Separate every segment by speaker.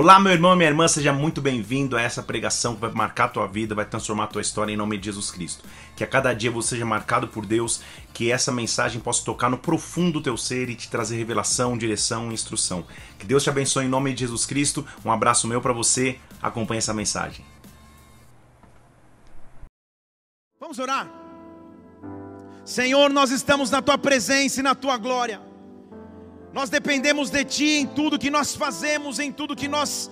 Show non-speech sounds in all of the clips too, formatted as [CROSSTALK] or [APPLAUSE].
Speaker 1: Olá, meu irmão e minha irmã, seja muito bem-vindo a essa pregação que vai marcar a tua vida, vai transformar a tua história em nome de Jesus Cristo. Que a cada dia você seja marcado por Deus, que essa mensagem possa tocar no profundo do teu ser e te trazer revelação, direção e instrução. Que Deus te abençoe em nome de Jesus Cristo. Um abraço meu para você. Acompanhe essa mensagem.
Speaker 2: Vamos orar. Senhor, nós estamos na tua presença e na tua glória. Nós dependemos de Ti em tudo que nós fazemos, em tudo que nós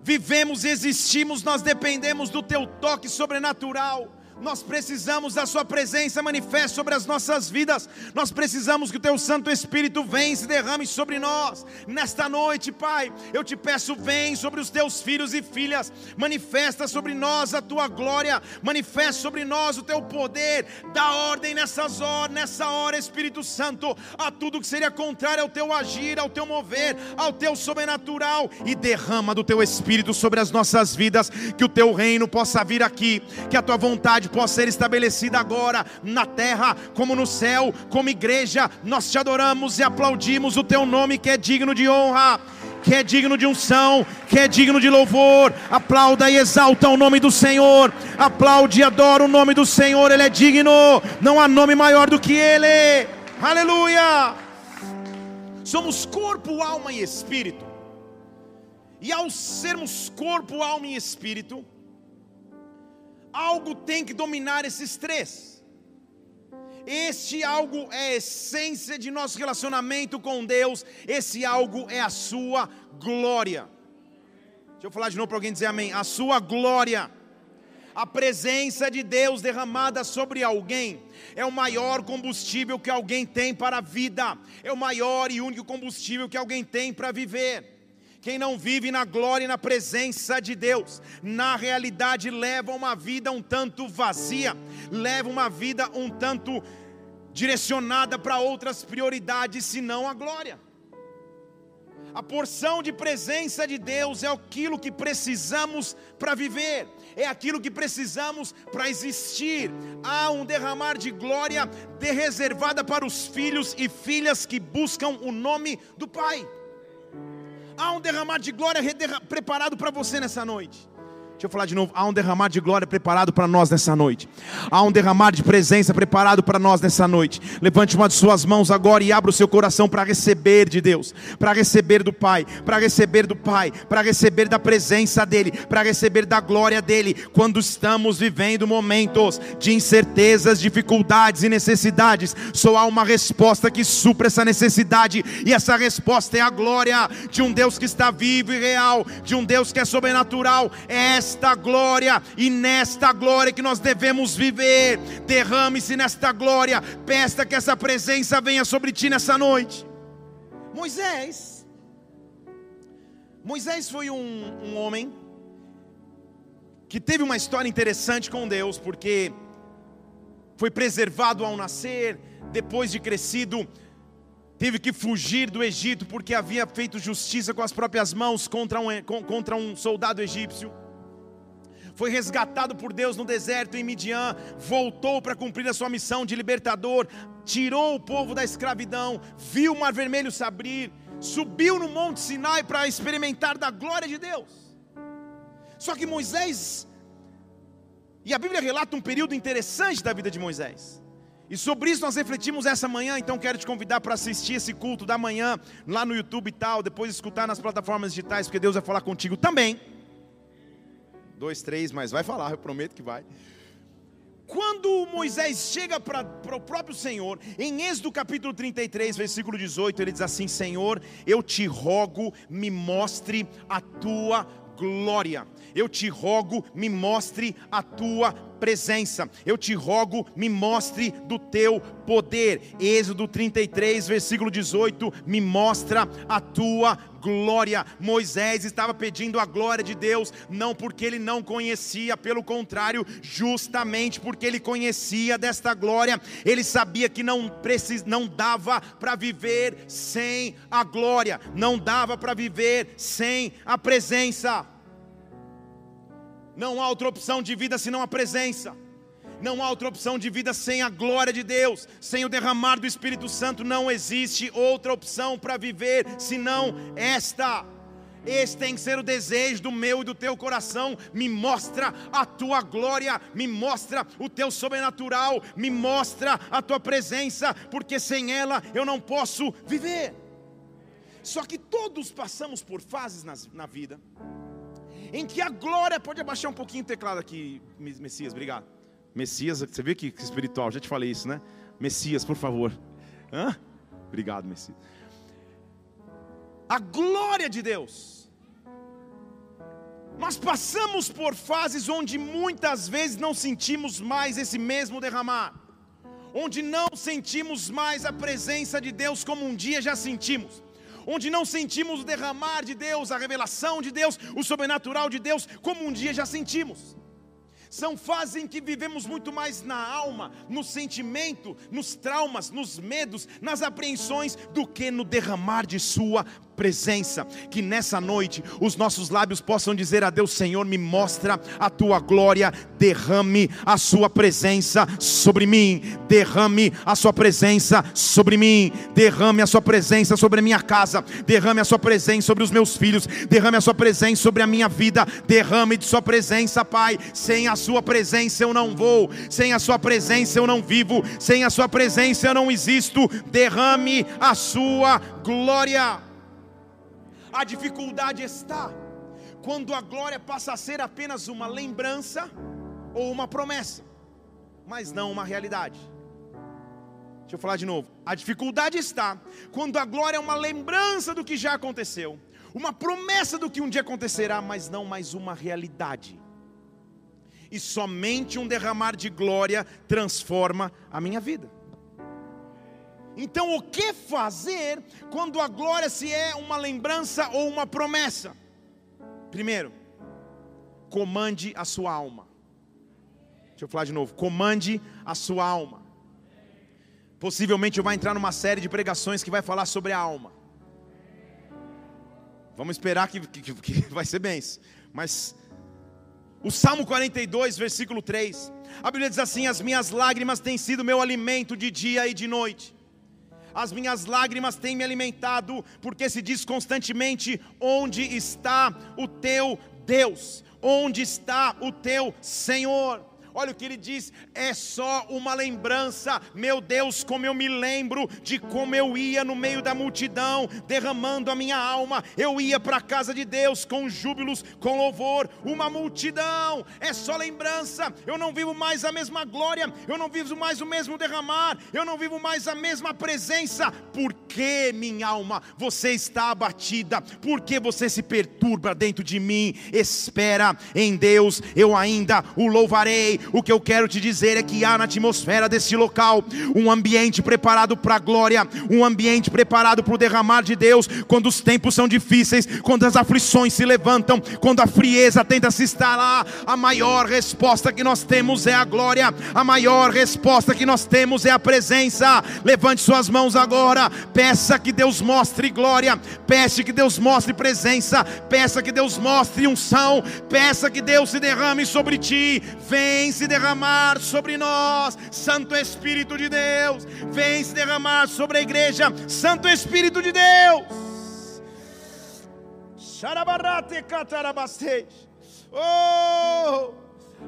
Speaker 2: vivemos e existimos, nós dependemos do Teu toque sobrenatural. Nós precisamos da Sua presença manifesta sobre as nossas vidas. Nós precisamos que o Teu Santo Espírito venha e se derrame sobre nós. Nesta noite, Pai, eu te peço, vem sobre os Teus filhos e filhas. Manifesta sobre nós a Tua glória. Manifesta sobre nós o Teu poder. Dá ordem nessas horas, nessa hora, Espírito Santo, a tudo que seria contrário ao Teu agir, ao Teu mover, ao Teu sobrenatural. E derrama do Teu Espírito sobre as nossas vidas. Que o Teu reino possa vir aqui. Que a Tua vontade possa ser estabelecida agora na terra como no céu, como igreja. Nós te adoramos e aplaudimos o teu nome que é digno de honra. Que é digno de unção, que é digno de louvor, aplauda e exalta o nome do Senhor, aplaude e adora o nome do Senhor, Ele é digno, não há nome maior do que Ele, aleluia. Somos corpo, alma e espírito, e ao sermos corpo, alma e espírito, algo tem que dominar esses três. Este algo é a essência de nosso relacionamento com Deus, esse algo é a sua glória. Deixa eu falar de novo para alguém dizer amém. A sua glória, a presença de Deus derramada sobre alguém, é o maior combustível que alguém tem para a vida, é o maior e único combustível que alguém tem para viver. Quem não vive na glória e na presença de Deus, na realidade leva uma vida um tanto vazia, leva uma vida um tanto direcionada para outras prioridades, senão a glória. A porção de presença de Deus é aquilo que precisamos para viver, é aquilo que precisamos para existir. Há um derramar de glória de reservada para os filhos e filhas que buscam o nome do Pai. Há um derramar de glória preparado para você nessa noite. Deixa eu falar de novo. Há um derramar de glória preparado para nós nessa noite. Há um derramar de presença preparado para nós nessa noite. Levante uma de suas mãos agora e abra o seu coração para receber de Deus, para receber do Pai, para receber do Pai, para receber da presença dEle, para receber da glória dEle. Quando estamos vivendo momentos de incertezas, dificuldades e necessidades, só há uma resposta que supra essa necessidade, e essa resposta é a glória de um Deus que está vivo e real, de um Deus que é sobrenatural. É essa esta glória e nesta glória que nós devemos viver. Derrame-se nesta glória, peça que essa presença venha sobre ti nessa noite. Moisés, Moisés foi um, um homem que teve uma história interessante com Deus, porque foi preservado ao nascer, depois de crescido, teve que fugir do Egito porque havia feito justiça com as próprias mãos contra um, contra um soldado egípcio foi resgatado por Deus no deserto em Midian, voltou para cumprir a sua missão de libertador, tirou o povo da escravidão, viu o mar vermelho se abrir, subiu no Monte Sinai para experimentar da glória de Deus. Só que Moisés, e a Bíblia relata um período interessante da vida de Moisés. E sobre isso nós refletimos essa manhã, então quero te convidar para assistir esse culto da manhã lá no YouTube e tal, depois escutar nas plataformas digitais, porque Deus vai falar contigo também dois, três, mas vai falar, eu prometo que vai. Quando Moisés chega para o próprio Senhor, em Êxodo capítulo 33, versículo 18, ele diz assim: Senhor, eu te rogo, me mostre a tua glória. Eu te rogo, me mostre a tua presença. Eu te rogo, me mostre do teu poder. Êxodo 33, versículo 18, me mostra a tua glória. Moisés estava pedindo a glória de Deus, não porque ele não conhecia, pelo contrário, justamente porque ele conhecia desta glória, ele sabia que não precis, não dava para viver sem a glória, não dava para viver sem a presença. Não há outra opção de vida senão a presença. Não há outra opção de vida sem a glória de Deus, sem o derramar do Espírito Santo. Não existe outra opção para viver senão esta. Esse tem que ser o desejo do meu e do teu coração. Me mostra a tua glória, me mostra o teu sobrenatural, me mostra a tua presença, porque sem ela eu não posso viver. Só que todos passamos por fases na, na vida em que a glória. Pode abaixar um pouquinho o teclado aqui, Messias, obrigado. Messias, você viu que espiritual, já te falei isso, né? Messias, por favor. Hã? Obrigado, Messias a glória de Deus. Nós passamos por fases onde muitas vezes não sentimos mais esse mesmo derramar, onde não sentimos mais a presença de Deus como um dia já sentimos, onde não sentimos o derramar de Deus, a revelação de Deus, o sobrenatural de Deus como um dia já sentimos. São fases em que vivemos muito mais na alma, no sentimento, nos traumas, nos medos, nas apreensões, do que no derramar de Sua presença. Que nessa noite os nossos lábios possam dizer a Deus: Senhor, me mostra a tua glória, derrame a sua presença sobre mim, derrame a sua presença sobre mim, derrame a sua presença sobre a minha casa, derrame a sua presença sobre os meus filhos, derrame a sua presença sobre a minha vida, derrame de sua presença, Pai. Sem a sua presença eu não vou, sem a sua presença eu não vivo, sem a sua presença eu não existo. Derrame a sua glória. A dificuldade está quando a glória passa a ser apenas uma lembrança ou uma promessa, mas não uma realidade. Deixa eu falar de novo. A dificuldade está quando a glória é uma lembrança do que já aconteceu, uma promessa do que um dia acontecerá, mas não mais uma realidade. E somente um derramar de glória transforma a minha vida. Então, o que fazer quando a glória se é uma lembrança ou uma promessa? Primeiro, comande a sua alma. Deixa eu falar de novo. Comande a sua alma. Possivelmente eu vou entrar numa série de pregações que vai falar sobre a alma. Vamos esperar que, que, que vai ser bem. Mas o Salmo 42, versículo 3. A Bíblia diz assim: As minhas lágrimas têm sido meu alimento de dia e de noite as minhas lágrimas têm me alimentado, porque se diz constantemente: onde está o teu Deus? Onde está o teu Senhor? Olha o que ele diz: é só uma lembrança, meu Deus, como eu me lembro de como eu ia no meio da multidão, derramando a minha alma. Eu ia para a casa de Deus com júbilos, com louvor, uma multidão. É só lembrança. Eu não vivo mais a mesma glória, eu não vivo mais o mesmo derramar, eu não vivo mais a mesma presença. Por que, minha alma, você está abatida? Por que você se perturba dentro de mim? Espera em Deus, eu ainda o louvarei o que eu quero te dizer é que há na atmosfera desse local um ambiente preparado para a glória, um ambiente preparado para o derramar de Deus. Quando os tempos são difíceis, quando as aflições se levantam, quando a frieza tenta se instalar, a maior resposta que nós temos é a glória, a maior resposta que nós temos é a presença. Levante suas mãos agora, peça que Deus mostre glória, peça que Deus mostre presença, peça que Deus mostre unção, peça que Deus se derrame sobre ti. Vem vem se derramar sobre nós, Santo Espírito de Deus, vem se derramar sobre a igreja, Santo Espírito de Deus. Oh!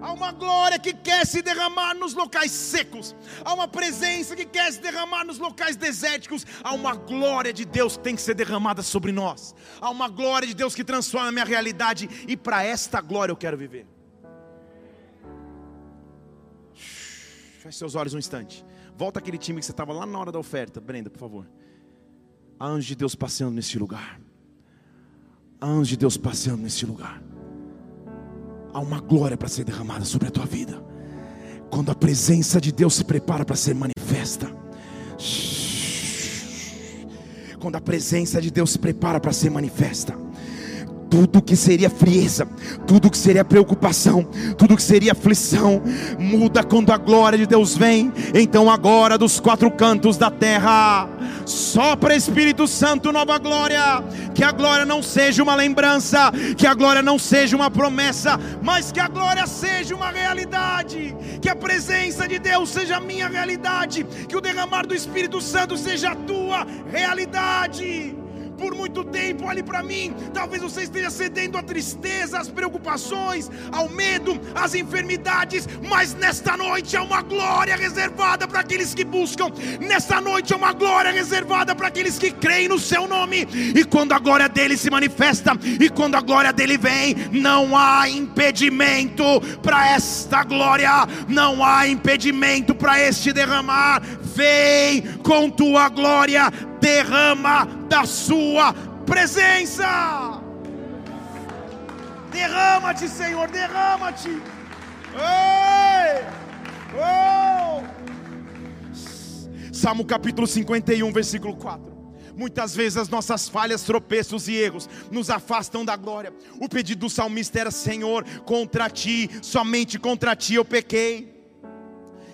Speaker 2: Há uma glória que quer se derramar nos locais secos. Há uma presença que quer se derramar nos locais desérticos. Há uma glória de Deus que tem que ser derramada sobre nós. Há uma glória de Deus que transforma a minha realidade. E para esta glória eu quero viver. Feche seus olhos um instante. Volta aquele time que você estava lá na hora da oferta. Brenda, por favor. Há anjos de Deus passeando nesse lugar. Há anjos de Deus passeando nesse lugar. Há uma glória para ser derramada sobre a tua vida. Quando a presença de Deus se prepara para ser manifesta. Quando a presença de Deus se prepara para ser manifesta tudo que seria frieza, tudo que seria preocupação, tudo que seria aflição, muda quando a glória de Deus vem. Então, agora, dos quatro cantos da terra, sopra Espírito Santo nova glória. Que a glória não seja uma lembrança, que a glória não seja uma promessa, mas que a glória seja uma realidade. Que a presença de Deus seja minha realidade, que o derramar do Espírito Santo seja a tua realidade por muito tempo. Olhe para mim. Talvez você esteja cedendo à tristeza, às preocupações, ao medo, às enfermidades. Mas nesta noite há uma glória reservada para aqueles que buscam. Nesta noite há uma glória reservada para aqueles que creem no seu nome. E quando a glória dele se manifesta, e quando a glória dele vem, não há impedimento para esta glória, não há impedimento para este derramar. Vem com tua glória, derrama da sua presença. Derrama-te, Senhor, derrama-te. Oh! Salmo capítulo 51, versículo 4. Muitas vezes as nossas falhas, tropeços e erros nos afastam da glória. O pedido do salmista era: Senhor, contra ti, somente contra ti eu pequei.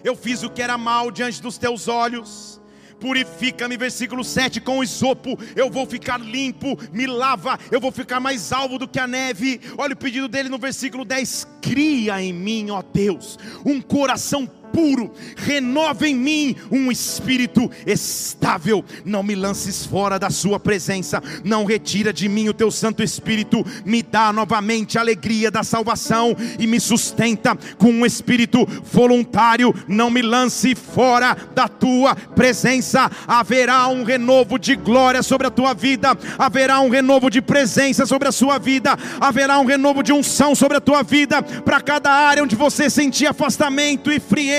Speaker 2: Eu fiz o que era mal diante dos teus olhos. Purifica-me, versículo 7, com isopo, eu vou ficar limpo, me lava, eu vou ficar mais alvo do que a neve. Olha o pedido dele no versículo 10: cria em mim, ó Deus, um coração puro, renova em mim um espírito estável. Não me lances fora da Sua presença, não retira de mim o Teu Santo Espírito, me dá novamente a alegria da salvação e me sustenta com um espírito voluntário. Não me lance fora da Tua presença. Haverá um renovo de glória sobre a tua vida, haverá um renovo de presença sobre a sua vida, haverá um renovo de unção sobre a tua vida, para cada área onde você sentir afastamento e frieza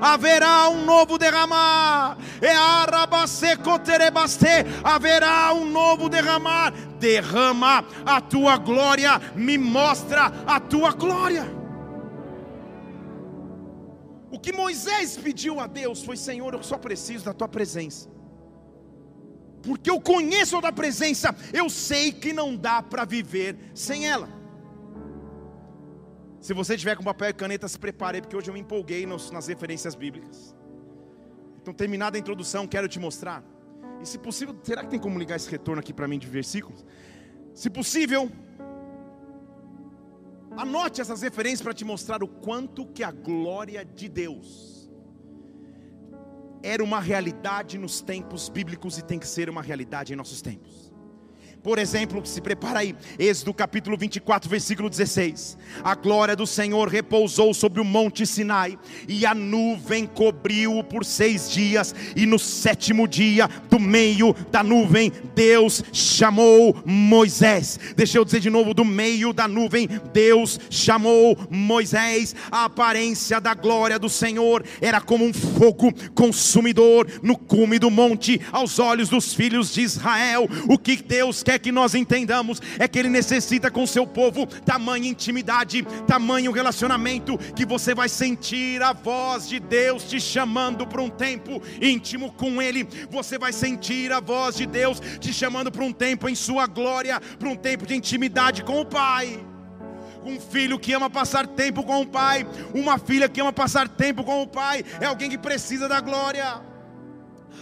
Speaker 2: haverá um novo derramar. É haverá um novo derramar. Derrama a tua glória, me mostra a tua glória. O que Moisés pediu a Deus foi: Senhor, eu só preciso da tua presença. Porque eu conheço a tua presença, eu sei que não dá para viver sem ela. Se você tiver com papel e caneta, se prepare, porque hoje eu me empolguei nas referências bíblicas. Então, terminada a introdução, quero te mostrar. E se possível, será que tem como ligar esse retorno aqui para mim de versículos? Se possível, anote essas referências para te mostrar o quanto que a glória de Deus era uma realidade nos tempos bíblicos e tem que ser uma realidade em nossos tempos. Por exemplo, se prepara aí, Êxodo capítulo 24, versículo 16. A glória do Senhor repousou sobre o monte Sinai, e a nuvem cobriu-o por seis dias, e no sétimo dia, do meio da nuvem, Deus chamou Moisés. Deixa eu dizer de novo: do meio da nuvem, Deus chamou Moisés. A aparência da glória do Senhor era como um fogo consumidor no cume do monte, aos olhos dos filhos de Israel. O que Deus quer que nós entendamos é que Ele necessita com o seu povo tamanha intimidade, tamanho relacionamento, que você vai sentir a voz de Deus te chamando para um tempo íntimo com Ele, você vai sentir a voz de Deus te chamando para um tempo em Sua glória, para um tempo de intimidade com o Pai um filho que ama passar tempo com o pai, uma filha que ama passar tempo com o pai, é alguém que precisa da glória.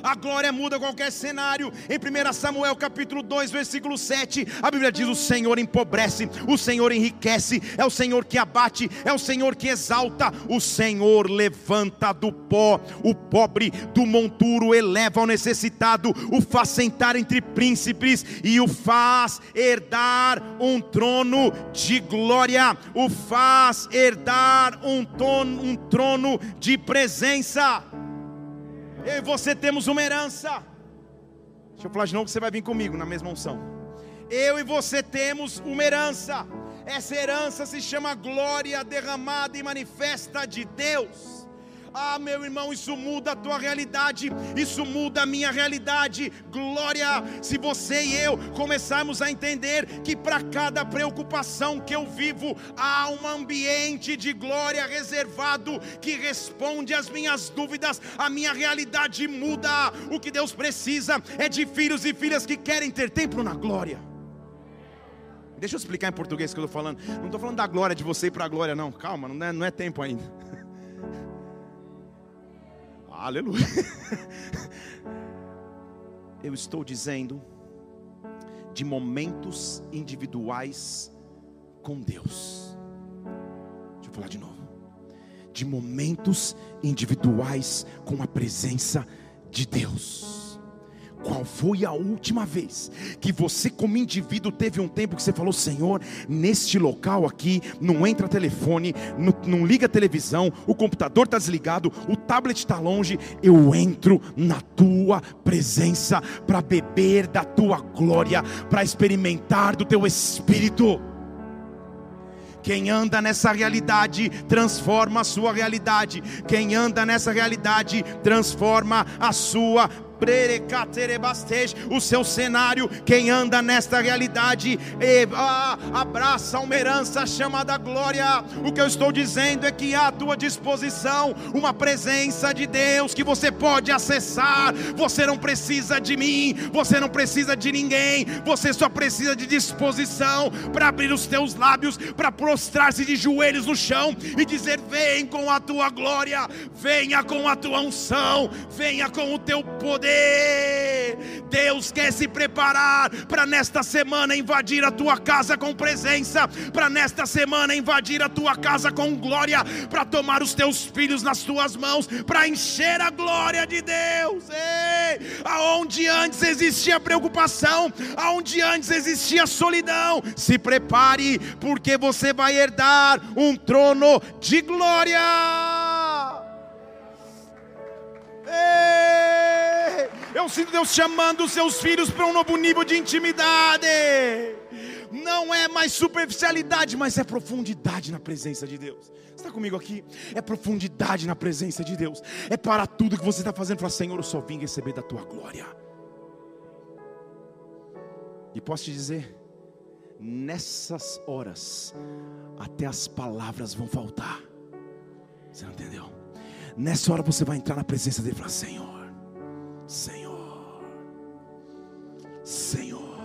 Speaker 2: A glória muda qualquer cenário. Em 1 Samuel capítulo 2, versículo 7, a Bíblia diz: O Senhor empobrece, o Senhor enriquece, é o Senhor que abate, é o Senhor que exalta, o Senhor levanta do pó o pobre, do monturo eleva o necessitado, o faz sentar entre príncipes e o faz herdar um trono de glória, o faz herdar um, trono, um trono de presença. Eu e você temos uma herança. Deixa eu falar de novo que você vai vir comigo na mesma unção. Eu e você temos uma herança. Essa herança se chama glória derramada e manifesta de Deus. Ah, meu irmão, isso muda a tua realidade, isso muda a minha realidade. Glória, se você e eu começarmos a entender que para cada preocupação que eu vivo, há um ambiente de glória reservado que responde às minhas dúvidas, a minha realidade muda. O que Deus precisa é de filhos e filhas que querem ter tempo na glória. Deixa eu explicar em português o que eu estou falando. Não estou falando da glória de você para a glória, não. Calma, não é, não é tempo ainda. [LAUGHS] Aleluia. [LAUGHS] Eu estou dizendo de momentos individuais com Deus. Deixa eu falar de novo. De momentos individuais com a presença de Deus Qual foi a última vez que você, como indivíduo, teve um tempo que você falou: Senhor, neste local aqui, não entra telefone, não, não liga televisão, o computador está desligado, o tablet está longe, eu entro na tua presença para beber da tua glória, para experimentar do teu espírito. Quem anda nessa realidade transforma a sua realidade. Quem anda nessa realidade transforma a sua o seu cenário, quem anda nesta realidade, ah, abraça uma herança chamada glória. O que eu estou dizendo é que há à tua disposição uma presença de Deus que você pode acessar. Você não precisa de mim, você não precisa de ninguém, você só precisa de disposição para abrir os teus lábios, para prostrar-se de joelhos no chão e dizer: Vem com a tua glória, venha com a tua unção, venha com o teu poder poder. Deus quer se preparar para nesta semana invadir a tua casa com presença, para nesta semana invadir a tua casa com glória, para tomar os teus filhos nas tuas mãos, para encher a glória de Deus. Ei, aonde antes existia preocupação, aonde antes existia solidão, se prepare, porque você vai herdar um trono de glória. Eu sinto Deus chamando os seus filhos para um novo nível de intimidade. Não é mais superficialidade, mas é profundidade na presença de Deus. Você está comigo aqui? É profundidade na presença de Deus. É para tudo que você está fazendo. Falar, Senhor, eu só vim receber da tua glória. E posso te dizer, nessas horas, até as palavras vão faltar. Você não entendeu? Nessa hora você vai entrar na presença dele e falar: Senhor, Senhor, Senhor,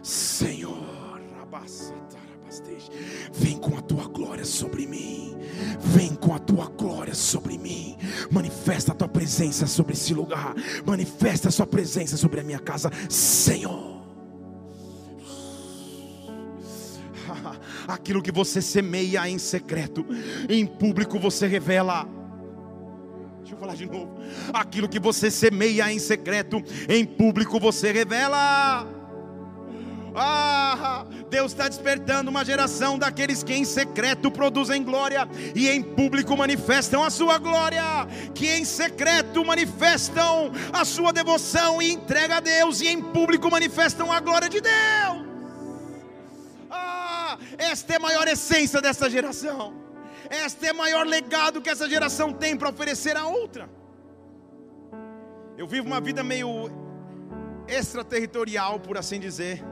Speaker 2: Senhor, vem com a tua glória sobre mim, vem com a tua glória sobre mim, manifesta a tua presença sobre esse lugar, manifesta a sua presença sobre a minha casa, Senhor. [LAUGHS] aquilo que você semeia em secreto, em público você revela. Deixa eu falar de novo. Aquilo que você semeia em secreto, em público você revela. Ah, Deus está despertando uma geração daqueles que em secreto produzem glória e em público manifestam a sua glória, que em secreto manifestam a sua devoção e entrega a Deus, e em público manifestam a glória de Deus. Esta é a maior essência dessa geração. Este é o maior legado que essa geração tem para oferecer a outra. Eu vivo uma vida meio extraterritorial, por assim dizer,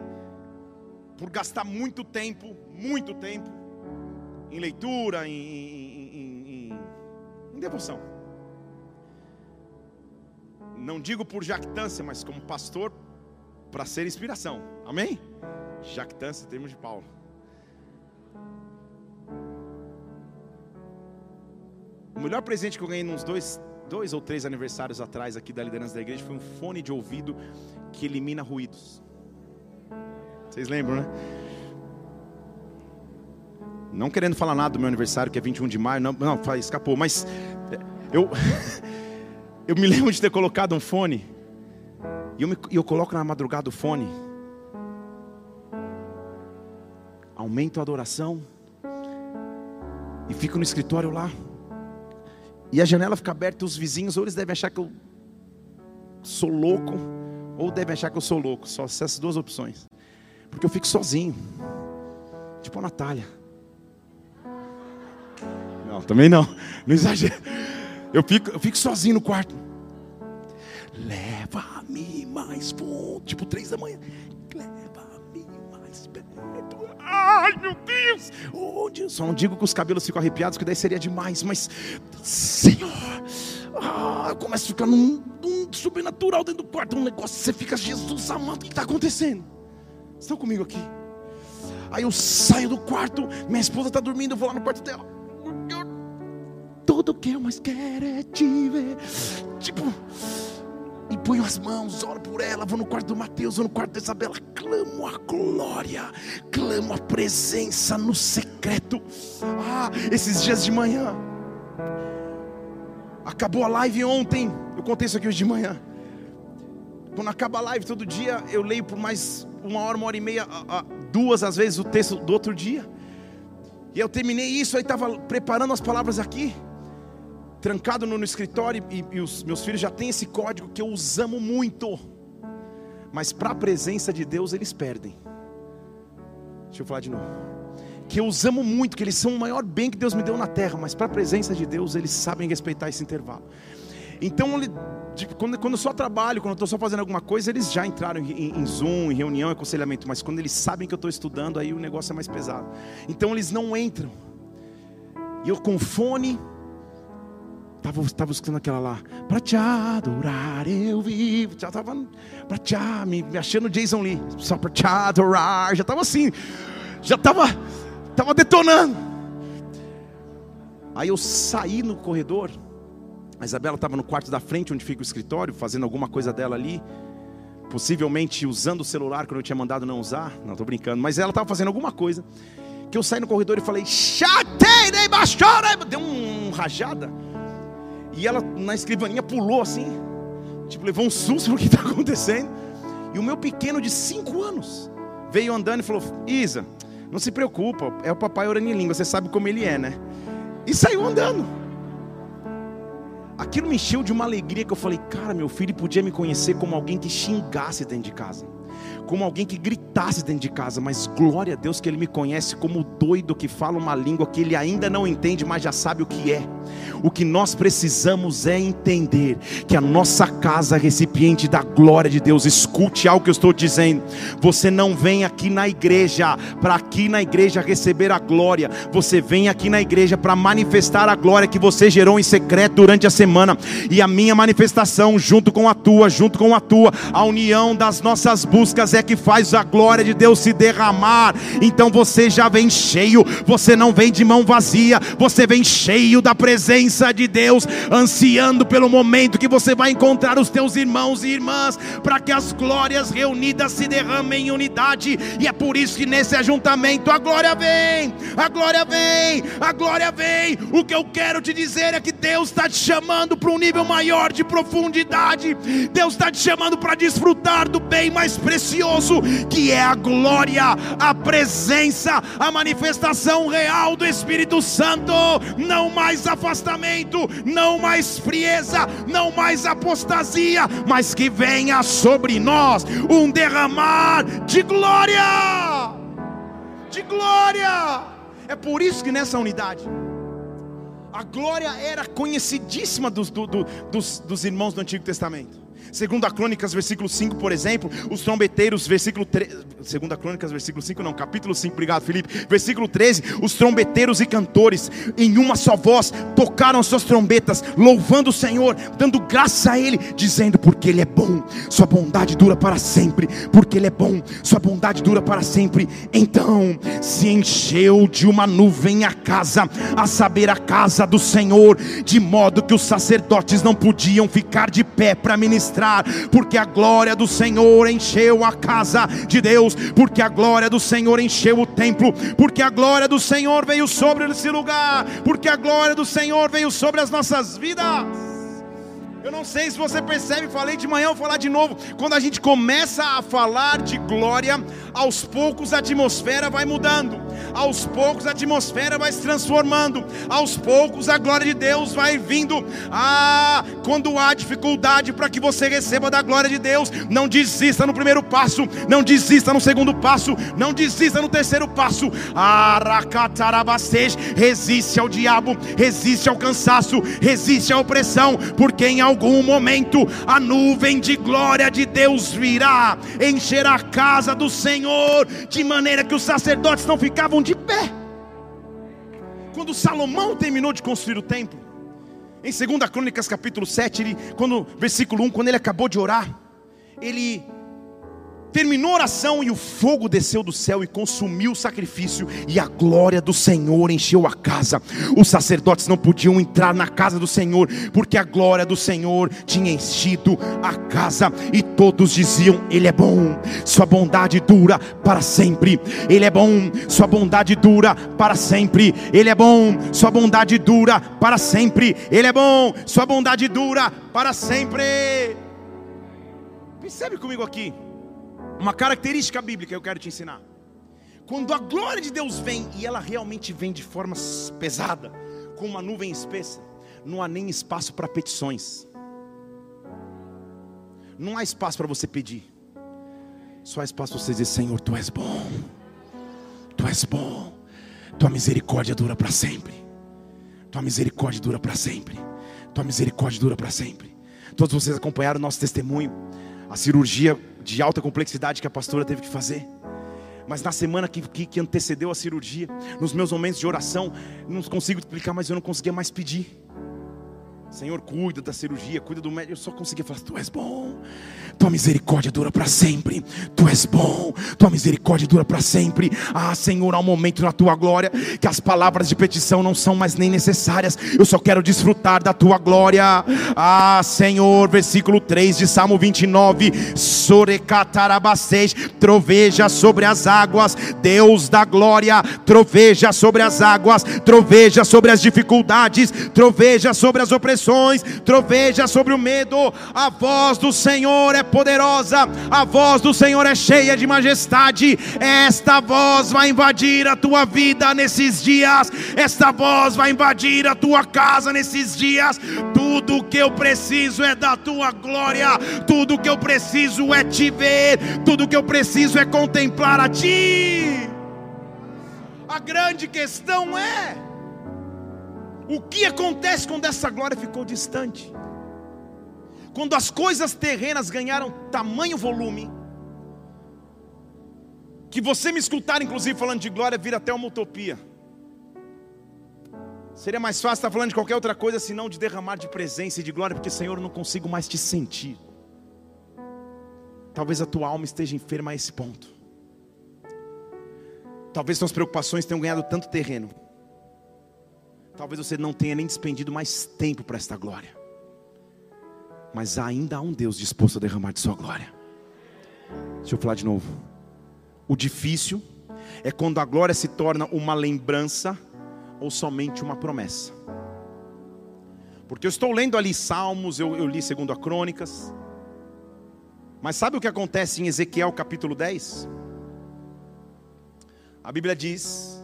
Speaker 2: por gastar muito tempo, muito tempo, em leitura, em, em, em, em devoção. Não digo por jactância, mas como pastor, para ser inspiração. Amém? Jactância, em termos de Paulo. O melhor presente que eu ganhei nos dois, dois ou três aniversários atrás aqui da liderança da igreja foi um fone de ouvido que elimina ruídos. Vocês lembram, né? Não querendo falar nada do meu aniversário, que é 21 de maio, não, não escapou, mas é, eu, [LAUGHS] eu me lembro de ter colocado um fone, e eu, me, eu coloco na madrugada o fone, aumento a adoração, e fico no escritório lá, e a janela fica aberta, os vizinhos, ou eles devem achar que eu sou louco, ou devem achar que eu sou louco. Só essas duas opções. Porque eu fico sozinho. Tipo a Natália. Não, também não. Não exagero. Eu fico, eu fico sozinho no quarto. Leva-me mais fundo. Tipo três da manhã. Ai, meu Deus! Onde? Só não digo que os cabelos ficam arrepiados, que daí seria demais, mas, Senhor, ah, eu começo a ficar num, num sobrenatural dentro do quarto, um negócio, você fica, Jesus amado, o que está acontecendo? Estão comigo aqui? Aí eu saio do quarto, minha esposa está dormindo, eu vou lá no quarto dela. Tudo que eu mais quero é te ver. Tipo, e ponho as mãos, oro por ela, vou no quarto do Mateus, vou no quarto da Isabela, clamo a glória, clamo a presença no secreto. Ah, esses dias de manhã, acabou a live ontem, eu contei isso aqui hoje de manhã. quando acaba a live todo dia, eu leio por mais uma hora, uma hora e meia, duas às vezes o texto do outro dia. E eu terminei isso, aí estava preparando as palavras aqui, trancado no, no escritório, e, e, os meus filhos já têm esse código que eu os amo muito, mas para a presença de Deus eles perdem. Deixa eu falar de novo. Que eu os amo muito, que eles são o maior bem que Deus me deu na terra, mas para a presença de Deus eles sabem respeitar esse intervalo. Então, quando, quando eu só trabalho, quando eu estou só fazendo alguma coisa, eles já entraram em, em Zoom, em reunião, em aconselhamento. Mas quando eles sabem que eu estou estudando, aí o negócio é mais pesado. Então eles não entram. E eu com fone, estava tava escutando aquela lá, para te adorar eu vivo, já estava para te me, me achando Jason Lee, só para te adorar, já estava assim, já estava tava detonando. Aí eu saí no corredor, a Isabela estava no quarto da frente, onde fica o escritório, fazendo alguma coisa dela ali. Possivelmente usando o celular quando eu tinha mandado não usar. Não, estou brincando. Mas ela estava fazendo alguma coisa. Que eu saí no corredor e falei, chatei, nem baixou, Deu um, um rajada. E ela na escrivaninha pulou assim. Tipo, levou um susto no que está [LAUGHS] acontecendo. E o meu pequeno de 5 anos veio andando e falou: Isa, não se preocupa, é o papai orando em língua, você sabe como ele é, né? E saiu andando. Aquilo me encheu de uma alegria que eu falei, cara, meu filho podia me conhecer como alguém que xingasse dentro de casa como alguém que gritasse dentro de casa, mas glória a Deus que Ele me conhece como doido que fala uma língua que Ele ainda não entende, mas já sabe o que é. O que nós precisamos é entender que a nossa casa recipiente da glória de Deus. Escute algo que eu estou dizendo. Você não vem aqui na igreja para aqui na igreja receber a glória. Você vem aqui na igreja para manifestar a glória que você gerou em secreto durante a semana. E a minha manifestação, junto com a tua, junto com a tua, a união das nossas buscas é que faz a glória de Deus se derramar. Então você já vem cheio, você não vem de mão vazia, você vem cheio da presença de Deus, ansiando pelo momento que você vai encontrar os teus irmãos e irmãs, para que as glórias reunidas se derramem em unidade. E é por isso que nesse ajuntamento a glória vem, a glória vem, a glória vem. O que eu quero te dizer é que Deus está te chamando para um nível maior de profundidade. Deus está te chamando para desfrutar do bem mais precioso, que é a glória, a presença, a manifestação real do Espírito Santo. Não mais afastamento, não mais frieza, não mais apostasia, mas que venha sobre nós um derramar de glória. De glória. É por isso que nessa unidade a glória era conhecidíssima dos, do, do, dos, dos irmãos do Antigo Testamento. Segunda Crônicas, versículo 5, por exemplo, os trombeteiros, versículo 3, Segunda Crônicas, versículo 5, não, capítulo 5, obrigado Felipe, versículo 13, os trombeteiros e cantores, em uma só voz, tocaram suas trombetas, louvando o Senhor, dando graça a Ele, dizendo, porque Ele é bom, Sua bondade dura para sempre, porque Ele é bom, Sua bondade dura para sempre, então, se encheu de uma nuvem a casa, a saber, a casa do Senhor, de modo que os sacerdotes não podiam ficar de pé para ministrar, porque a glória do Senhor encheu a casa de Deus, porque a glória do Senhor encheu o templo, porque a glória do Senhor veio sobre esse lugar, porque a glória do Senhor veio sobre as nossas vidas. Eu não sei se você percebe, falei de manhã, vou falar de novo. Quando a gente começa a falar de glória, aos poucos a atmosfera vai mudando, aos poucos a atmosfera vai se transformando, aos poucos a glória de Deus vai vindo. Ah, quando há dificuldade para que você receba da glória de Deus, não desista no primeiro passo, não desista no segundo passo, não desista no terceiro passo. Aracatarabastej, resiste ao diabo, resiste ao cansaço, resiste à opressão, porque em algum momento a nuvem de glória de Deus virá, encher a casa do Senhor, de maneira que os sacerdotes não ficavam de pé. Quando Salomão terminou de construir o templo, em 2 Crônicas capítulo 7, ele, quando, versículo 1, quando ele acabou de orar, ele Terminou a oração e o fogo desceu do céu e consumiu o sacrifício, e a glória do Senhor encheu a casa. Os sacerdotes não podiam entrar na casa do Senhor, porque a glória do Senhor tinha enchido a casa, e todos diziam: Ele é bom, Sua bondade dura para sempre. Ele é bom, Sua bondade dura para sempre. Ele é bom, Sua bondade dura para sempre. Ele é bom, Sua bondade dura para sempre. Percebe comigo aqui uma característica bíblica que eu quero te ensinar. Quando a glória de Deus vem e ela realmente vem de forma pesada, com uma nuvem espessa, não há nem espaço para petições. Não há espaço para você pedir. Só há espaço para você dizer: Senhor, tu és bom. Tu és bom. Tua misericórdia dura para sempre. Tua misericórdia dura para sempre. Tua misericórdia dura para sempre. Todos vocês acompanharam o nosso testemunho, a cirurgia de alta complexidade que a pastora teve que fazer. Mas na semana que, que, que antecedeu a cirurgia, nos meus momentos de oração, não consigo explicar, mas eu não conseguia mais pedir. Senhor, cuida da cirurgia, cuida do médico. Eu só conseguia falar: Tu és bom, tua misericórdia dura para sempre. Tu és bom, tua misericórdia dura para sempre. Ah, Senhor, há um momento na tua glória que as palavras de petição não são mais nem necessárias. Eu só quero desfrutar da tua glória. Ah, Senhor, versículo 3 de Salmo 29: Sorecatarabaceis, troveja sobre as águas, Deus da glória, troveja sobre as águas, troveja sobre as dificuldades, troveja sobre as opressões troveja sobre o medo. A voz do Senhor é poderosa, a voz do Senhor é cheia de majestade. Esta voz vai invadir a tua vida nesses dias, esta voz vai invadir a tua casa nesses dias. Tudo que eu preciso é da tua glória, tudo que eu preciso é te ver, tudo que eu preciso é contemplar a ti. A grande questão é o que acontece quando essa glória ficou distante? Quando as coisas terrenas ganharam tamanho volume, que você me escutar, inclusive, falando de glória, vira até uma utopia. Seria mais fácil estar falando de qualquer outra coisa senão de derramar de presença e de glória, porque Senhor, eu não consigo mais te sentir. Talvez a tua alma esteja enferma a esse ponto. Talvez suas preocupações tenham ganhado tanto terreno Talvez você não tenha nem despendido mais tempo para esta glória. Mas ainda há um Deus disposto a derramar de sua glória. Deixa eu falar de novo. O difícil é quando a glória se torna uma lembrança ou somente uma promessa. Porque eu estou lendo ali Salmos, eu, eu li segundo a Crônicas. Mas sabe o que acontece em Ezequiel capítulo 10? A Bíblia diz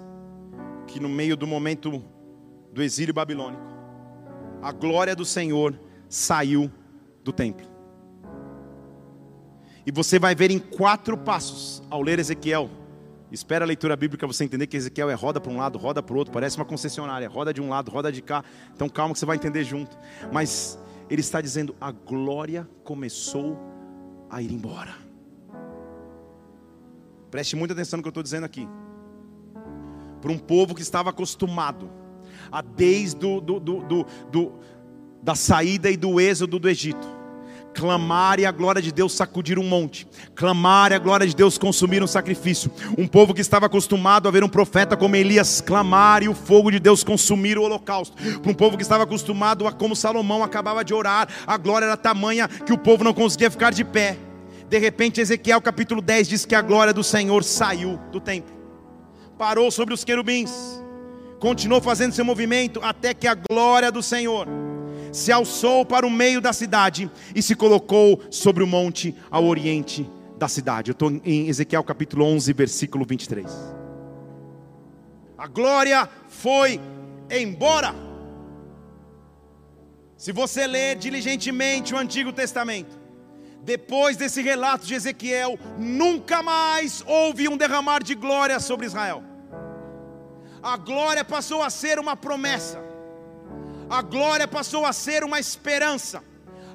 Speaker 2: que no meio do momento do exílio babilônico, a glória do Senhor saiu do templo. E você vai ver em quatro passos ao ler Ezequiel. Espera a leitura bíblica você entender que Ezequiel é roda para um lado, roda para o outro, parece uma concessionária, roda de um lado, roda de cá. Então calma que você vai entender junto. Mas ele está dizendo: a glória começou a ir embora. Preste muita atenção no que eu estou dizendo aqui. Para um povo que estava acostumado a desde do, do, do, do, da saída e do êxodo do Egito. Clamar e a glória de Deus sacudir um monte, clamar e a glória de Deus consumir um sacrifício. Um povo que estava acostumado a ver um profeta como Elias clamar e o fogo de Deus consumir o holocausto. Para um povo que estava acostumado a, como Salomão acabava de orar, a glória era tamanha que o povo não conseguia ficar de pé. De repente, Ezequiel capítulo 10 diz que a glória do Senhor saiu do templo, parou sobre os querubins continuou fazendo seu movimento até que a glória do Senhor se alçou para o meio da cidade e se colocou sobre o monte ao oriente da cidade. Eu estou em Ezequiel capítulo 11, versículo 23. A glória foi embora. Se você ler diligentemente o Antigo Testamento, depois desse relato de Ezequiel, nunca mais houve um derramar de glória sobre Israel a glória passou a ser uma promessa, a glória passou a ser uma esperança,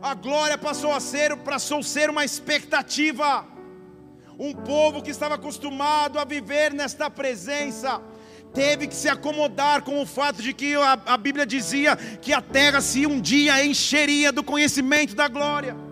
Speaker 2: a glória passou a ser, passou a ser uma expectativa. Um povo que estava acostumado a viver nesta presença, teve que se acomodar com o fato de que a, a Bíblia dizia que a terra se um dia encheria do conhecimento da glória.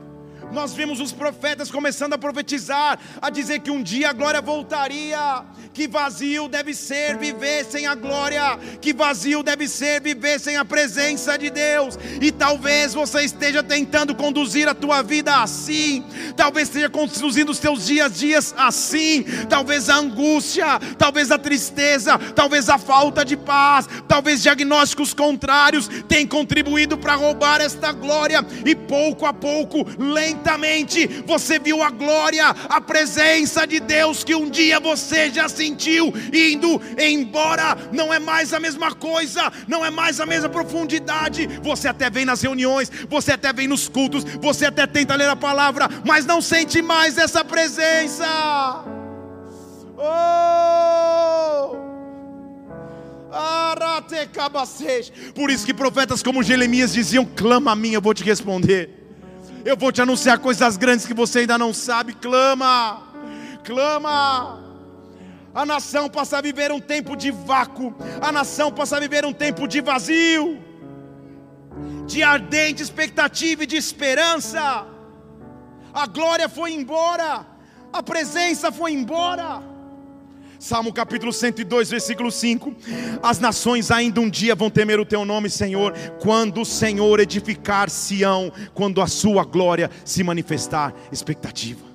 Speaker 2: Nós vimos os profetas começando a profetizar, a dizer que um dia a glória voltaria, que vazio deve ser viver sem a glória, que vazio deve ser viver sem a presença de Deus. E talvez você esteja tentando conduzir a tua vida assim, talvez esteja conduzindo os teus dias dias assim, talvez a angústia, talvez a tristeza, talvez a falta de paz, talvez diagnósticos contrários tenham contribuído para roubar esta glória e pouco a pouco, lentamente você viu a glória, a presença de Deus que um dia você já sentiu indo embora. Não é mais a mesma coisa, não é mais a mesma profundidade. Você até vem nas reuniões, você até vem nos cultos, você até tenta ler a palavra, mas não sente mais essa presença. Oh! Por isso que profetas como Jeremias diziam: clama a mim, eu vou te responder. Eu vou te anunciar coisas grandes que você ainda não sabe. Clama, clama. A nação passa a viver um tempo de vácuo, a nação passa a viver um tempo de vazio, de ardente expectativa e de esperança. A glória foi embora, a presença foi embora. Salmo capítulo 102, versículo 5. As nações ainda um dia vão temer o teu nome, Senhor, quando o Senhor edificar Sião, quando a sua glória se manifestar. Expectativa.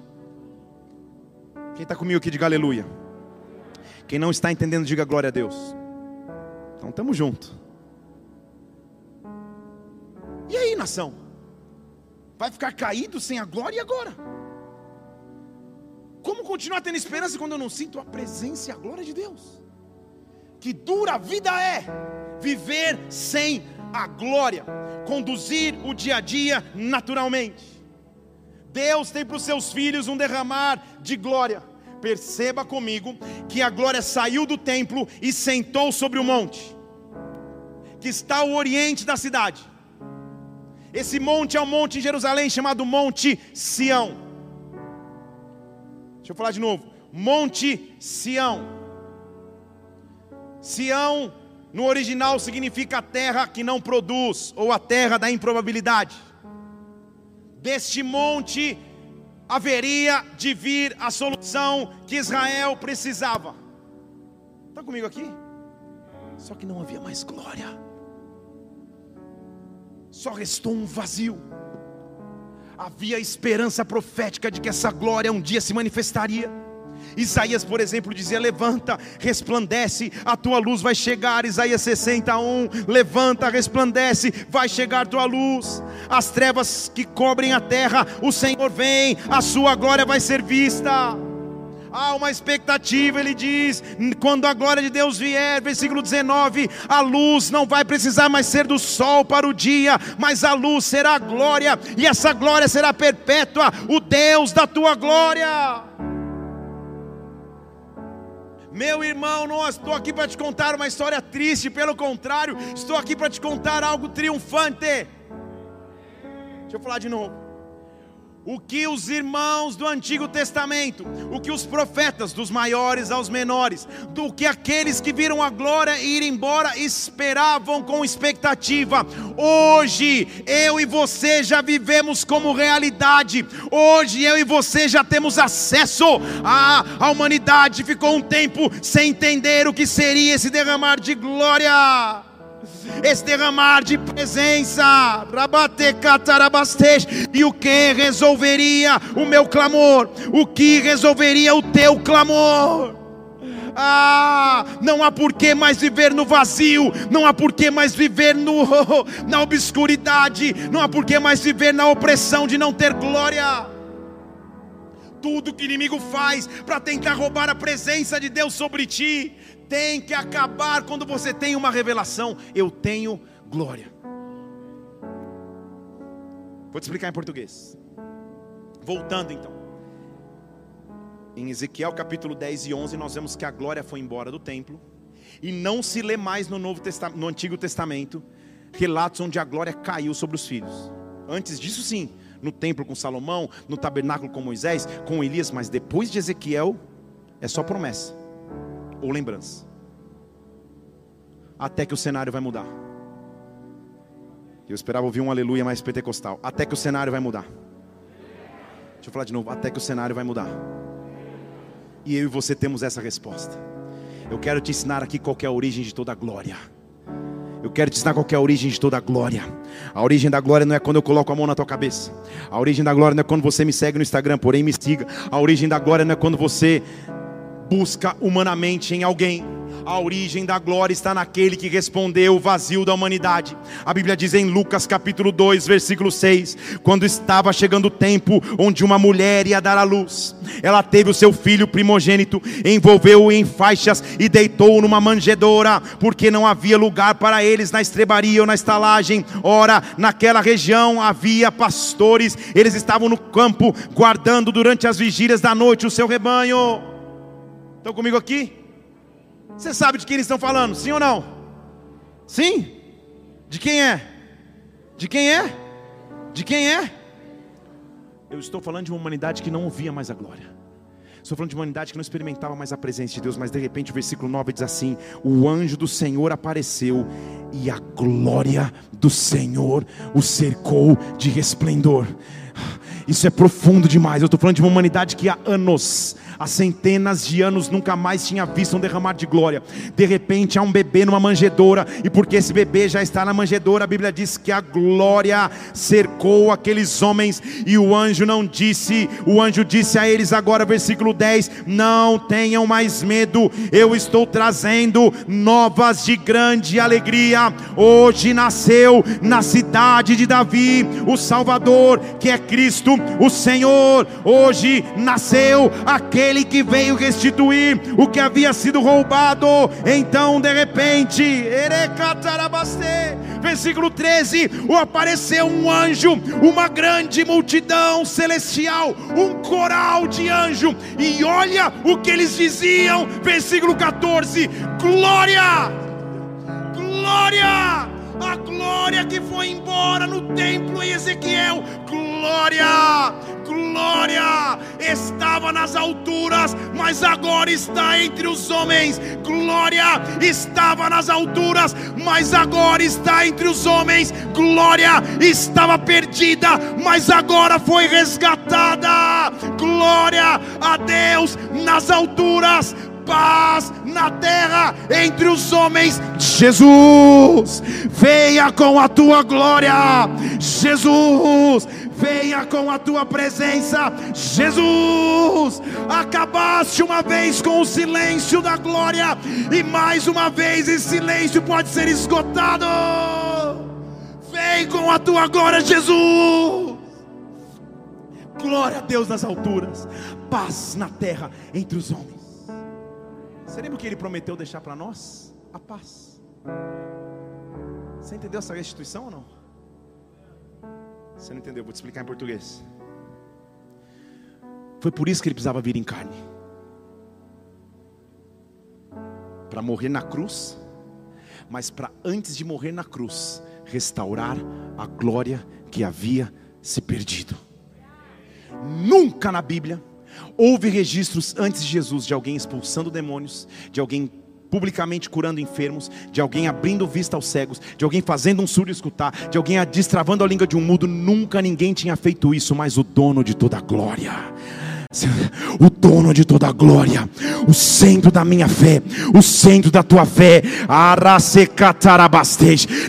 Speaker 2: Quem está comigo aqui, diga aleluia. Quem não está entendendo, diga glória a Deus. Então estamos juntos. E aí, nação? Vai ficar caído sem a glória agora? Como continuar tendo esperança quando eu não sinto a presença e a glória de Deus? Que dura a vida é viver sem a glória, conduzir o dia a dia naturalmente. Deus tem para os seus filhos um derramar de glória. Perceba comigo que a glória saiu do templo e sentou sobre o monte, que está ao oriente da cidade. Esse monte é um monte em Jerusalém chamado Monte Sião. Deixa eu falar de novo. Monte Sião. Sião, no original, significa a terra que não produz, ou a terra da improbabilidade. Deste monte haveria de vir a solução que Israel precisava. Está comigo aqui? Só que não havia mais glória, só restou um vazio havia esperança profética de que essa glória um dia se manifestaria. Isaías, por exemplo, dizia: Levanta, resplandece, a tua luz vai chegar. Isaías 61, levanta, resplandece, vai chegar tua luz. As trevas que cobrem a terra, o Senhor vem, a sua glória vai ser vista. Há uma expectativa, ele diz: quando a glória de Deus vier, versículo 19: a luz não vai precisar mais ser do sol para o dia, mas a luz será a glória, e essa glória será perpétua, o Deus da tua glória. Meu irmão, não estou aqui para te contar uma história triste, pelo contrário, estou aqui para te contar algo triunfante. Deixa eu falar de novo o que os irmãos do Antigo Testamento, o que os profetas, dos maiores aos menores, do que aqueles que viram a glória ir embora esperavam com expectativa. Hoje, eu e você já vivemos como realidade. Hoje, eu e você já temos acesso. A, a humanidade ficou um tempo sem entender o que seria esse derramar de glória esse derramar de presença, e o que resolveria o meu clamor? O que resolveria o teu clamor? Ah, não há por que mais viver no vazio, não há por que mais viver no, [LAUGHS] na obscuridade, não há por que mais viver na opressão de não ter glória. Tudo que o inimigo faz para tentar roubar a presença de Deus sobre ti, tem que acabar quando você tem uma revelação. Eu tenho glória. Vou te explicar em português. Voltando então. Em Ezequiel capítulo 10 e 11, nós vemos que a glória foi embora do templo. E não se lê mais no, Novo Testamento, no Antigo Testamento relatos onde a glória caiu sobre os filhos. Antes disso, sim, no templo com Salomão, no tabernáculo com Moisés, com Elias, mas depois de Ezequiel, é só promessa ou lembrança. Até que o cenário vai mudar. Eu esperava ouvir um aleluia mais pentecostal. Até que o cenário vai mudar. Deixa eu falar de novo. Até que o cenário vai mudar. E eu e você temos essa resposta. Eu quero te ensinar aqui qual é a origem de toda a glória. Eu quero te ensinar qual é a origem de toda a glória. A origem da glória não é quando eu coloco a mão na tua cabeça. A origem da glória não é quando você me segue no Instagram, porém me siga. A origem da glória não é quando você busca humanamente em alguém. A origem da glória está naquele que respondeu o vazio da humanidade. A Bíblia diz em Lucas capítulo 2, versículo 6: quando estava chegando o tempo onde uma mulher ia dar à luz, ela teve o seu filho primogênito, envolveu-o em faixas e deitou-o numa manjedoura, porque não havia lugar para eles na estrebaria ou na estalagem. Ora, naquela região havia pastores, eles estavam no campo guardando durante as vigílias da noite o seu rebanho. Estão comigo aqui? Você sabe de quem eles estão falando, sim ou não? Sim? De quem é? De quem é? De quem é? Eu estou falando de uma humanidade que não ouvia mais a glória. Estou falando de uma humanidade que não experimentava mais a presença de Deus, mas de repente o versículo 9 diz assim: O anjo do Senhor apareceu e a glória do Senhor o cercou de resplendor. Isso é profundo demais. Eu estou falando de uma humanidade que há anos há centenas de anos nunca mais tinha visto um derramar de glória. De repente há um bebê numa manjedoura, e porque esse bebê já está na manjedoura, a Bíblia diz que a glória cercou aqueles homens, e o anjo não disse, o anjo disse a eles agora, versículo 10: Não tenham mais medo, eu estou trazendo novas de grande alegria. Hoje nasceu na cidade de Davi o Salvador, que é Cristo, o Senhor. Hoje nasceu aquele que veio restituir o que havia sido roubado. Então, de repente, versículo 13: apareceu um anjo, uma grande multidão celestial, um coral de anjo, e olha o que eles diziam, versículo 14: glória, glória a glória que foi embora no templo em Ezequiel, glória, glória estava nas alturas, mas agora está entre os homens. Glória estava nas alturas, mas agora está entre os homens. Glória estava perdida, mas agora foi resgatada. Glória a Deus nas alturas paz na terra entre os homens. Jesus, venha com a tua glória. Jesus, venha com a tua presença. Jesus, acabaste uma vez com o silêncio da glória, e mais uma vez esse silêncio pode ser esgotado. Vem com a tua glória, Jesus. Glória a Deus nas alturas, paz na terra entre os homens. Você lembra o que ele prometeu deixar para nós? A paz. Você entendeu essa restituição ou não? Você não entendeu, vou te explicar em português. Foi por isso que ele precisava vir em carne para morrer na cruz, mas para antes de morrer na cruz, restaurar a glória que havia se perdido. Nunca na Bíblia Houve registros antes de Jesus de alguém expulsando demônios, de alguém publicamente curando enfermos, de alguém abrindo vista aos cegos, de alguém fazendo um surdo escutar, de alguém destravando a língua de um mudo. Nunca ninguém tinha feito isso, mas o dono de toda a glória o dono de toda a glória, o centro da minha fé, o centro da tua fé,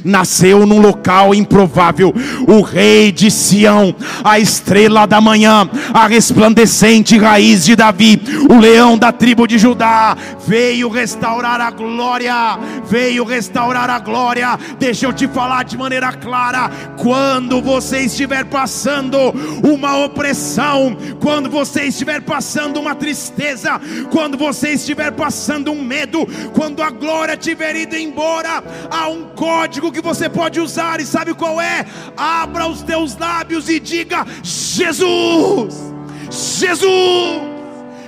Speaker 2: nasceu num local improvável, o rei de Sião, a estrela da manhã, a resplandecente raiz de Davi, o leão da tribo de Judá, veio restaurar a glória, veio restaurar a glória. Deixa eu te falar de maneira clara: quando você estiver passando uma opressão, quando você estiver passando uma tristeza, quando você estiver passando um medo, quando a glória tiver ido embora, há um código que você pode usar, e sabe qual é? Abra os teus lábios e diga: Jesus, Jesus,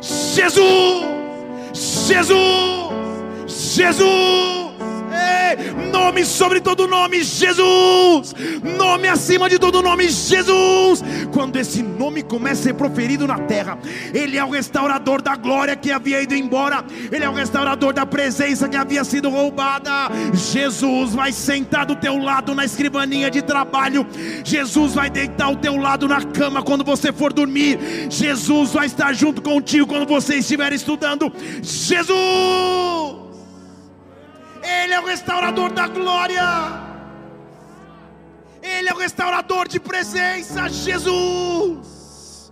Speaker 2: Jesus, Jesus, Jesus. Nome sobre todo nome, Jesus. Nome acima de todo nome, Jesus. Quando esse nome começa a ser proferido na terra, Ele é o restaurador da glória que havia ido embora, Ele é o restaurador da presença que havia sido roubada. Jesus vai sentar do teu lado na escrivaninha de trabalho, Jesus vai deitar ao teu lado na cama quando você for dormir, Jesus vai estar junto contigo quando você estiver estudando. Jesus! Ele é o restaurador da glória. Ele é o restaurador de presença, Jesus.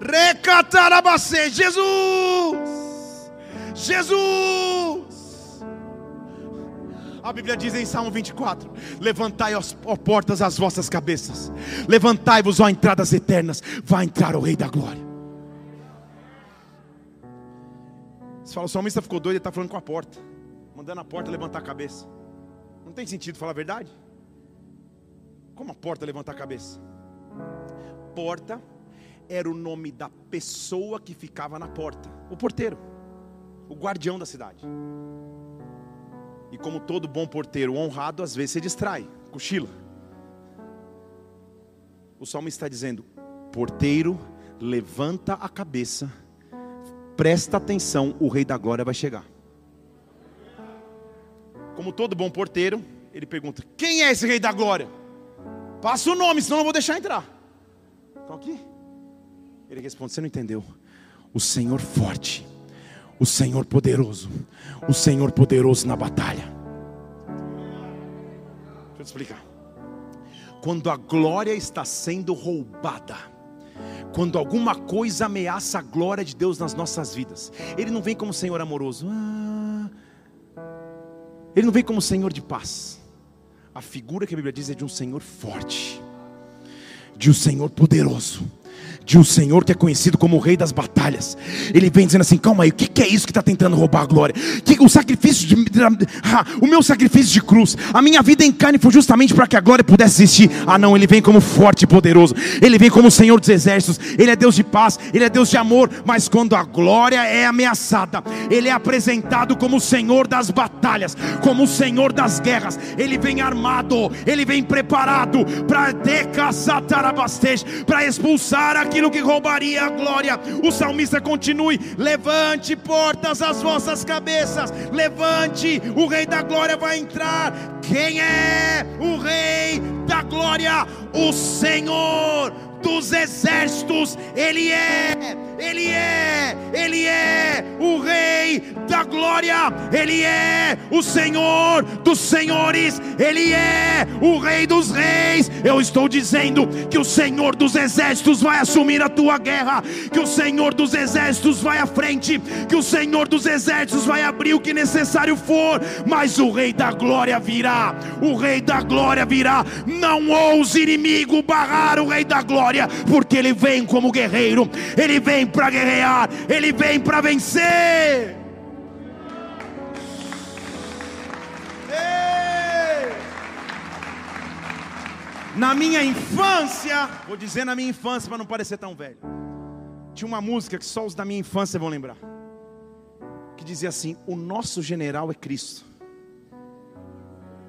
Speaker 2: Recatarabacê, Jesus. Jesus. A Bíblia diz em Salmo 24: Levantai, ó portas, as vossas cabeças, levantai-vos, ó entradas eternas, vai entrar o Rei da Glória. Você fala, o salmista ficou doido, ele está falando com a porta, mandando a porta levantar a cabeça. Não tem sentido falar a verdade? Como a porta levantar a cabeça? Porta era o nome da pessoa que ficava na porta, o porteiro, o guardião da cidade. E como todo bom porteiro honrado, às vezes se distrai, cochila. O salmo está dizendo: porteiro, levanta a cabeça presta atenção, o rei da glória vai chegar. Como todo bom porteiro, ele pergunta: Quem é esse rei da glória? Passa o nome, senão não vou deixar entrar. Estão aqui? Ele responde: Você não entendeu? O Senhor forte, o Senhor poderoso, o Senhor poderoso na batalha. Deixa eu te explicar. Quando a glória está sendo roubada, quando alguma coisa ameaça a glória de Deus nas nossas vidas. Ele não vem como Senhor amoroso. Ah, ele não vem como Senhor de paz. A figura que a Bíblia diz é de um Senhor forte, de um Senhor poderoso de um Senhor que é conhecido como o Rei das Batalhas. Ele vem dizendo assim: calma aí, o que é isso que está tentando roubar a glória? Que, o sacrifício de, ah, o meu sacrifício de cruz, a minha vida em carne foi justamente para que a glória pudesse existir. Ah, não, ele vem como forte e poderoso, ele vem como o Senhor dos exércitos, ele é Deus de paz, ele é Deus de amor, mas quando a glória é ameaçada, ele é apresentado como o Senhor das batalhas, como o Senhor das guerras. Ele vem armado, ele vem preparado para decaçatar a para expulsar a aquilo que roubaria a glória. O salmista continue: levante portas as vossas cabeças, levante, o Rei da Glória vai entrar. Quem é o Rei da Glória? O Senhor dos exércitos, Ele é, Ele é, Ele é o Rei da glória, Ele é o Senhor dos senhores, Ele é o Rei dos reis. Eu estou dizendo que o Senhor dos exércitos vai assumir a tua guerra, que o Senhor dos exércitos vai à frente, que o Senhor dos exércitos vai abrir o que necessário for, mas o Rei da glória virá, o Rei da glória virá. Não ouse inimigo barrar o Rei da glória. Porque Ele vem como guerreiro, Ele vem para guerrear, Ele vem para vencer. Na minha infância, vou dizer na minha infância para não parecer tão velho, tinha uma música que só os da minha infância vão lembrar, que dizia assim: O nosso general é Cristo.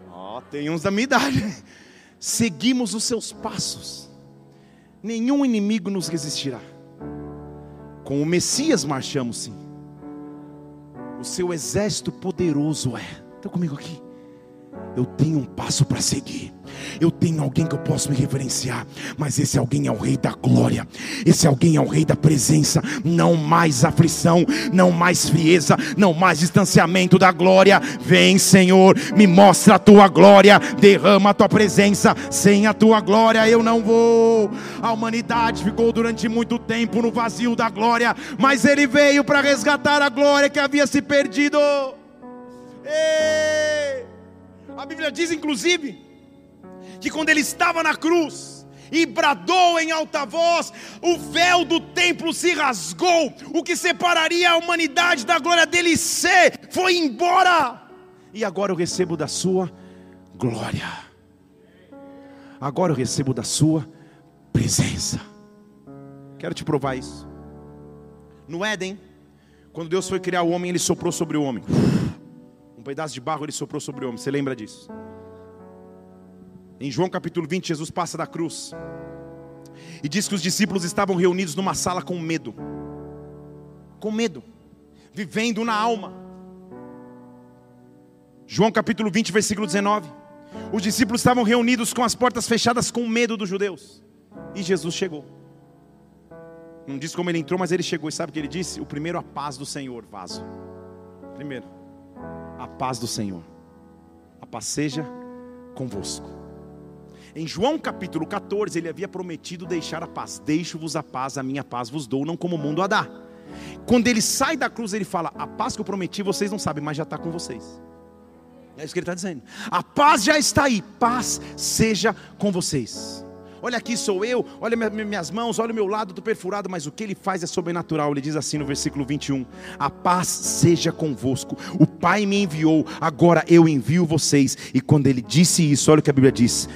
Speaker 2: Ó, oh, tem uns da minha idade. Seguimos os seus passos nenhum inimigo nos resistirá. Com o Messias marchamos sim. O seu exército poderoso é. Está comigo aqui? Eu tenho um passo para seguir. Eu tenho alguém que eu posso me referenciar, mas esse alguém é o Rei da glória, esse alguém é o Rei da presença. Não mais aflição, não mais frieza, não mais distanciamento da glória. Vem, Senhor, me mostra a tua glória, derrama a tua presença. Sem a tua glória eu não vou. A humanidade ficou durante muito tempo no vazio da glória, mas Ele veio para resgatar a glória que havia se perdido. Ei! A Bíblia diz, inclusive, que quando ele estava na cruz e bradou em alta voz, o véu do templo se rasgou, o que separaria a humanidade da glória dele ser, foi embora, e agora eu recebo da sua glória, agora eu recebo da sua presença. Quero te provar isso. No Éden, quando Deus foi criar o homem, ele soprou sobre o homem. Um pedaço de barro ele soprou sobre o homem. Você lembra disso? Em João capítulo 20, Jesus passa da cruz. E diz que os discípulos estavam reunidos numa sala com medo. Com medo. Vivendo na alma. João capítulo 20, versículo 19. Os discípulos estavam reunidos com as portas fechadas com medo dos judeus. E Jesus chegou. Não diz como ele entrou, mas ele chegou. E sabe o que ele disse? O primeiro, a paz do Senhor, vaso. Primeiro, a paz do Senhor. A paz seja convosco. Em João capítulo 14, ele havia prometido deixar a paz. Deixo-vos a paz, a minha paz vos dou, não como o mundo a dá. Quando ele sai da cruz, ele fala: A paz que eu prometi, vocês não sabem, mas já está com vocês. É isso que ele está dizendo. A paz já está aí, paz seja com vocês. Olha aqui sou eu, olha minhas mãos, olha o meu lado do perfurado, mas o que ele faz é sobrenatural. Ele diz assim no versículo 21: A paz seja convosco. O Pai me enviou, agora eu envio vocês. E quando ele disse isso, olha o que a Bíblia diz: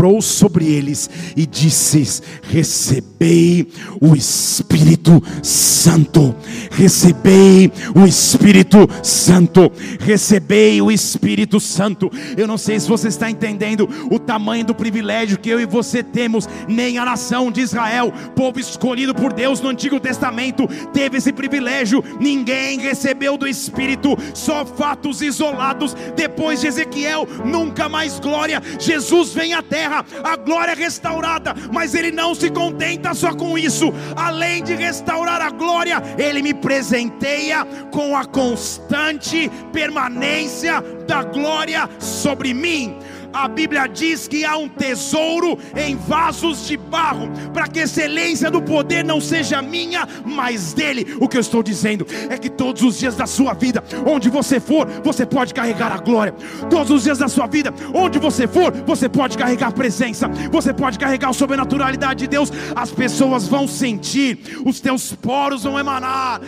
Speaker 2: soprou sobre eles e disse: Recebei o Espírito Santo, recebei o Espírito Santo, recebei o Espírito Santo. Eu não sei se você está entendendo o tamanho do privilégio que eu e você temos, nem a nação de Israel, povo escolhido por Deus no Antigo Testamento, teve esse privilégio. Ninguém recebeu do Espírito, só fatos isolados. Depois de Ezequiel, nunca mais glória. Jesus vem à terra, a glória é restaurada, mas ele não se contenta só com isso, além de restaurar a glória, ele me presenteia com a constante permanência da glória sobre mim a Bíblia diz que há um tesouro em vasos de barro, para que a excelência do poder não seja minha, mas dele. O que eu estou dizendo é que todos os dias da sua vida, onde você for, você pode carregar a glória. Todos os dias da sua vida, onde você for, você pode carregar a presença, você pode carregar a sobrenaturalidade de Deus. As pessoas vão sentir, os teus poros vão emanar,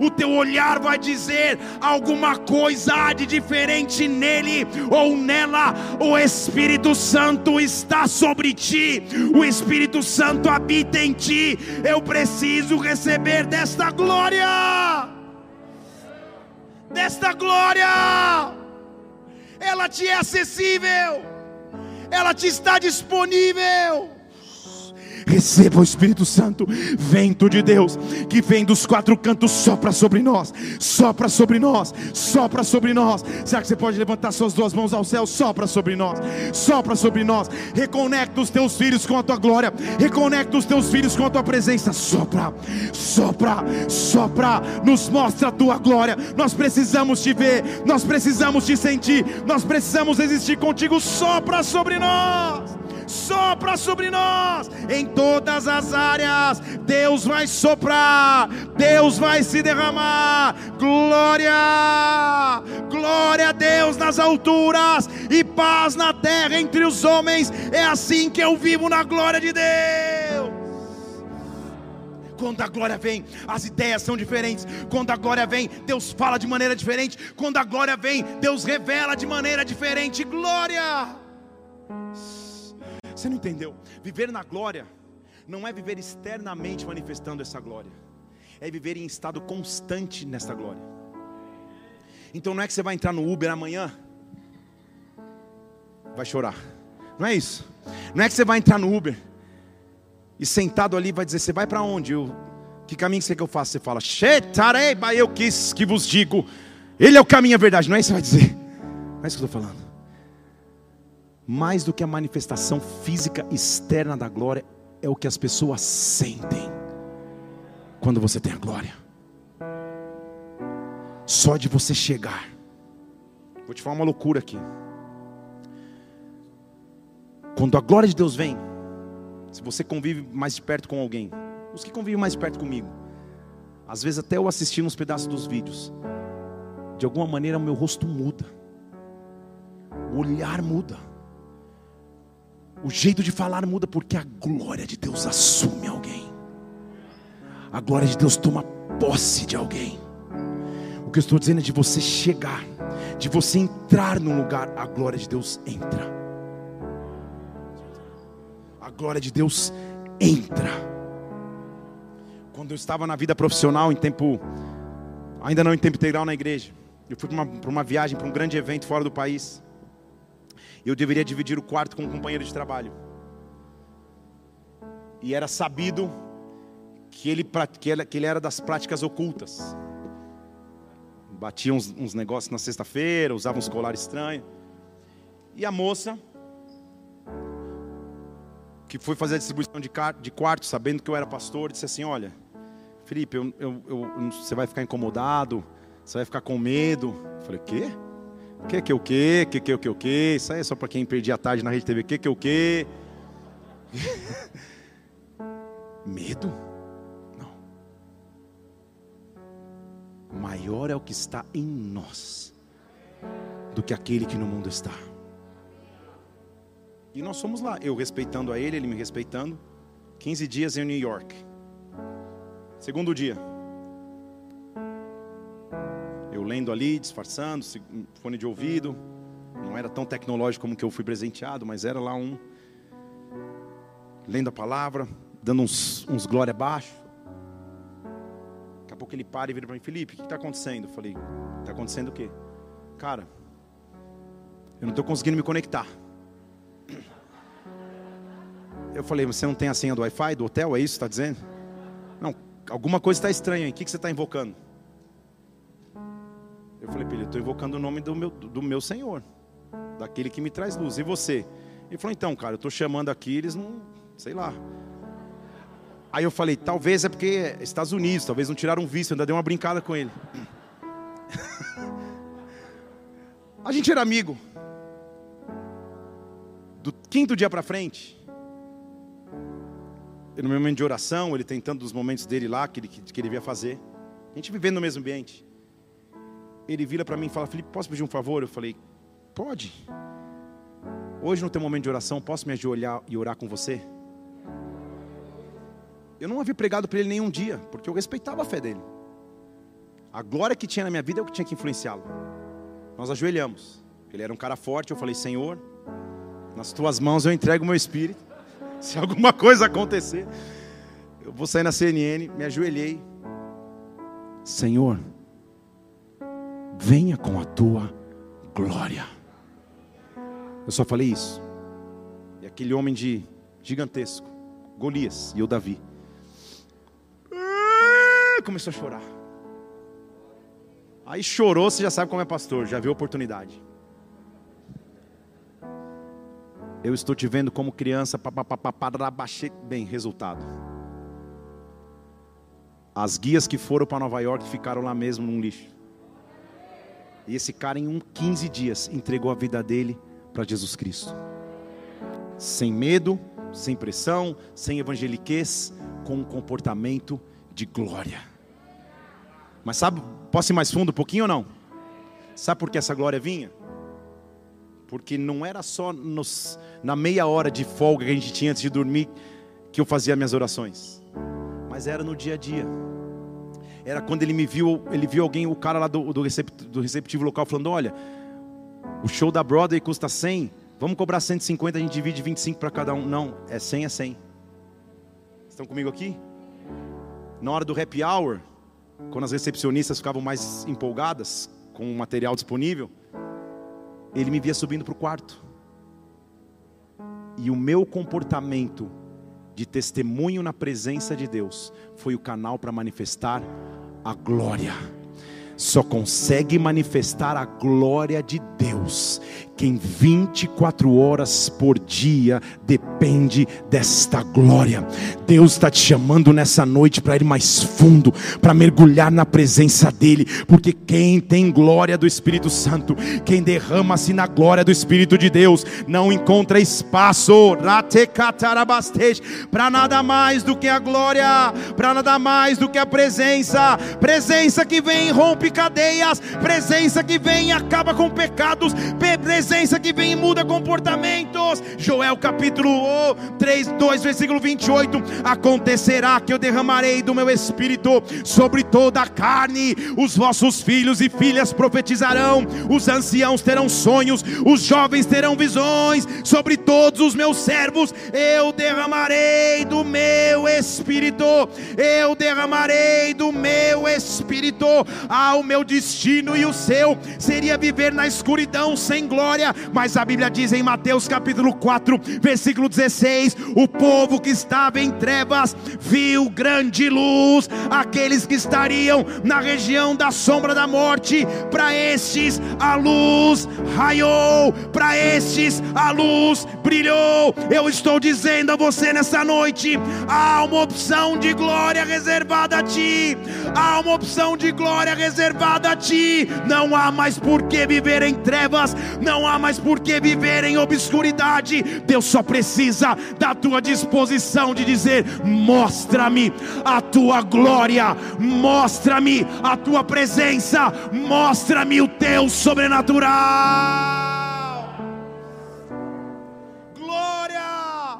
Speaker 2: o teu olhar vai dizer alguma coisa de diferente nele ou nela, o Espírito Santo está sobre ti, o Espírito Santo habita em ti. Eu preciso receber desta glória, desta glória, ela te é acessível, ela te está disponível. Receba o Espírito Santo, vento de Deus, que vem dos quatro cantos, sopra sobre nós, sopra sobre nós, sopra sobre nós. Será que você pode levantar suas duas mãos ao céu? Sopra sobre nós, sopra sobre nós. Reconecta os teus filhos com a tua glória, reconecta os teus filhos com a tua presença. Sopra, sopra, sopra, nos mostra a tua glória. Nós precisamos te ver, nós precisamos te sentir, nós precisamos existir contigo. Sopra sobre nós sopra sobre nós em todas as áreas. Deus vai soprar, Deus vai se derramar. Glória, glória a Deus nas alturas e paz na terra entre os homens. É assim que eu vivo na glória de Deus. Quando a glória vem, as ideias são diferentes. Quando a glória vem, Deus fala de maneira diferente. Quando a glória vem, Deus revela de maneira diferente. Glória! Você não entendeu? Viver na glória não é viver externamente manifestando essa glória, é viver em estado constante nessa glória. Então não é que você vai entrar no Uber amanhã, vai chorar, não é isso. Não é que você vai entrar no Uber e sentado ali vai dizer: Você vai para onde? Eu, que caminho você quer que eu faça? Você fala: Shetareba, eu quis que vos digo, Ele é o caminho a verdade. Não é isso que você vai dizer, não é isso que eu estou falando mais do que a manifestação física externa da glória, é o que as pessoas sentem quando você tem a glória. Só de você chegar. Vou te falar uma loucura aqui. Quando a glória de Deus vem, se você convive mais de perto com alguém, os que convivem mais perto comigo, às vezes até eu assistindo uns pedaços dos vídeos, de alguma maneira o meu rosto muda, o olhar muda. O jeito de falar muda porque a glória de Deus assume alguém. A glória de Deus toma posse de alguém. O que eu estou dizendo é de você chegar, de você entrar num lugar, a glória de Deus entra. A glória de Deus entra. Quando eu estava na vida profissional, em tempo, ainda não em tempo integral na igreja, eu fui para uma, uma viagem, para um grande evento fora do país eu deveria dividir o quarto com um companheiro de trabalho. E era sabido que ele, que ele era das práticas ocultas. Batia uns, uns negócios na sexta-feira, usava uns colares estranhos. E a moça, que foi fazer a distribuição de, de quarto, sabendo que eu era pastor, disse assim: Olha, Felipe, eu, eu, eu, você vai ficar incomodado, você vai ficar com medo. Eu falei: Quê? Que que o que? Que que o que o que? Isso aí é só para quem perdia a tarde na Rede TV. Que que o que? [LAUGHS] Medo? Não. Maior é o que está em nós do que aquele que no mundo está. E nós fomos lá, eu respeitando a ele, ele me respeitando. 15 dias em New York. Segundo dia. Lendo ali, disfarçando, fone de ouvido. Não era tão tecnológico como que eu fui presenteado, mas era lá um. Lendo a palavra, dando uns, uns glória abaixo. Daqui a pouco ele para e vira para mim, Felipe, o que está acontecendo? Eu falei, está acontecendo o quê? Cara, eu não estou conseguindo me conectar. Eu falei, você não tem a senha do Wi-Fi do hotel? É isso que está dizendo? Não, alguma coisa está estranha aí. O que, que você está invocando? Eu falei para ele, estou invocando o nome do meu, do meu Senhor, daquele que me traz luz. E você? Ele falou, então, cara, eu estou chamando aqui, eles não, sei lá. Aí eu falei, talvez é porque é Estados Unidos, talvez não tiraram visto, eu ainda dei uma brincada com ele. [LAUGHS] a gente era amigo. Do quinto dia para frente, no meu momento de oração, ele tentando dos momentos dele lá, que ele, que ele via fazer. A gente vivendo no mesmo ambiente. Ele vira para mim e fala, Felipe, posso pedir um favor? Eu falei, pode. Hoje no teu momento de oração, posso me ajoelhar e orar com você? Eu não havia pregado para ele nenhum dia, porque eu respeitava a fé dele. A glória que tinha na minha vida é o que tinha que influenciá-lo. Nós ajoelhamos. Ele era um cara forte, eu falei, Senhor, nas tuas mãos eu entrego o meu espírito. Se alguma coisa acontecer, eu vou sair na CNN, me ajoelhei. Senhor, venha com a tua glória. Eu só falei isso. E aquele homem de gigantesco, Golias e o Davi, ah, começou a chorar. Aí chorou, você já sabe como é pastor, já viu a oportunidade. Eu estou te vendo como criança, baixei. Bem, resultado. As guias que foram para Nova York ficaram lá mesmo num lixo. E esse cara, em um 15 dias, entregou a vida dele para Jesus Cristo. Sem medo, sem pressão, sem evangeliquez, com um comportamento de glória. Mas sabe, posso ir mais fundo um pouquinho ou não? Sabe por que essa glória vinha? Porque não era só nos, na meia hora de folga que a gente tinha antes de dormir que eu fazia minhas orações, mas era no dia a dia. Era quando ele me viu, ele viu alguém, o cara lá do, do, do receptivo local, falando: Olha, o show da Broadway custa 100, vamos cobrar 150, a gente divide 25 para cada um. Não, é 100 é 100. Estão comigo aqui? Na hora do happy hour, quando as recepcionistas ficavam mais empolgadas com o material disponível, ele me via subindo para o quarto. E o meu comportamento de testemunho na presença de Deus foi o canal para manifestar a glória. Só consegue manifestar a glória de Deus quem 24 horas por dia depende desta glória. Deus está te chamando nessa noite para ir mais fundo, para mergulhar na presença dEle, porque quem tem glória do Espírito Santo, quem derrama-se na glória do Espírito de Deus, não encontra espaço para nada mais do que a glória, para nada mais do que a presença, presença que vem e rompe cadeias, presença que vem e acaba com pecados, presença que vem e muda comportamentos. Joel capítulo 3, 2, versículo 28. Acontecerá que eu derramarei do meu espírito sobre toda a carne, os vossos filhos e filhas profetizarão, os anciãos terão sonhos, os jovens terão visões, sobre todos os meus servos. Eu derramarei do meu espírito, eu derramarei do meu espírito. Ao meu destino e o seu. Seria viver na escuridão sem glória glória. Mas a Bíblia diz em Mateus capítulo 4, versículo 16: o povo que estava em trevas viu grande luz, aqueles que estariam na região da sombra da morte, para estes a luz raiou, para estes a luz brilhou. Eu estou dizendo a você nessa noite: há uma opção de glória reservada a ti, há uma opção de glória reservada a ti. Não há mais por que viver em trevas, não há mais por que viver em obscuridade. Deus só precisa da tua disposição de dizer: mostra-me a tua glória, mostra-me a tua presença, mostra-me o teu sobrenatural. Glória,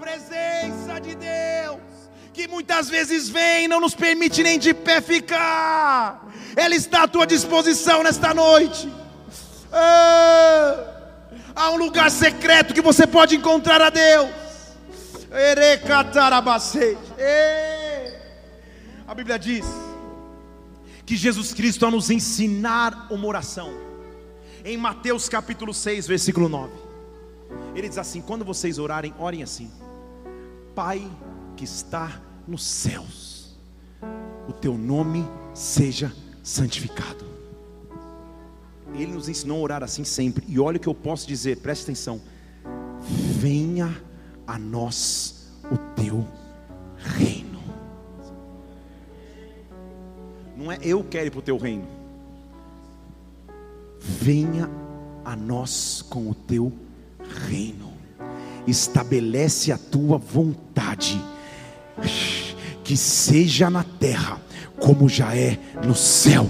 Speaker 2: presença de Deus, que muitas vezes vem e não nos permite nem de pé ficar, ela está à tua disposição nesta noite. Ah, há um lugar secreto que você pode encontrar a Deus. A Bíblia diz que Jesus Cristo, ao nos ensinar uma oração, em Mateus capítulo 6, versículo 9, ele diz assim: quando vocês orarem, orem assim, Pai que está nos céus, o teu nome seja santificado. Ele nos ensinou a orar assim sempre, e olha o que eu posso dizer, preste atenção: venha a nós o teu reino. Não é eu quero ir para o teu reino. Venha a nós com o teu reino. Estabelece a tua vontade. Que seja na terra como já é no céu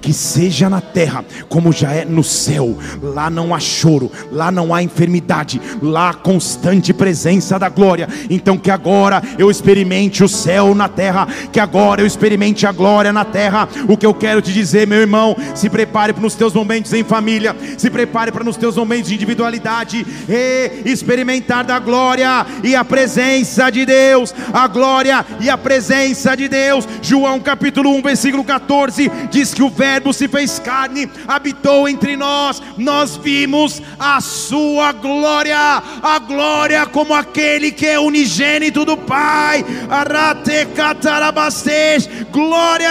Speaker 2: que seja na terra como já é no céu. Lá não há choro, lá não há enfermidade, lá há constante presença da glória. Então que agora eu experimente o céu na terra, que agora eu experimente a glória na terra. O que eu quero te dizer, meu irmão, se prepare para os teus momentos em família, se prepare para nos teus momentos de individualidade e experimentar da glória e a presença de Deus, a glória e a presença de Deus. João capítulo 1, versículo 14 diz que o verbo Verbo se fez carne, habitou entre nós, nós vimos a sua glória, a glória como aquele que é unigênito do Pai. Arate glória!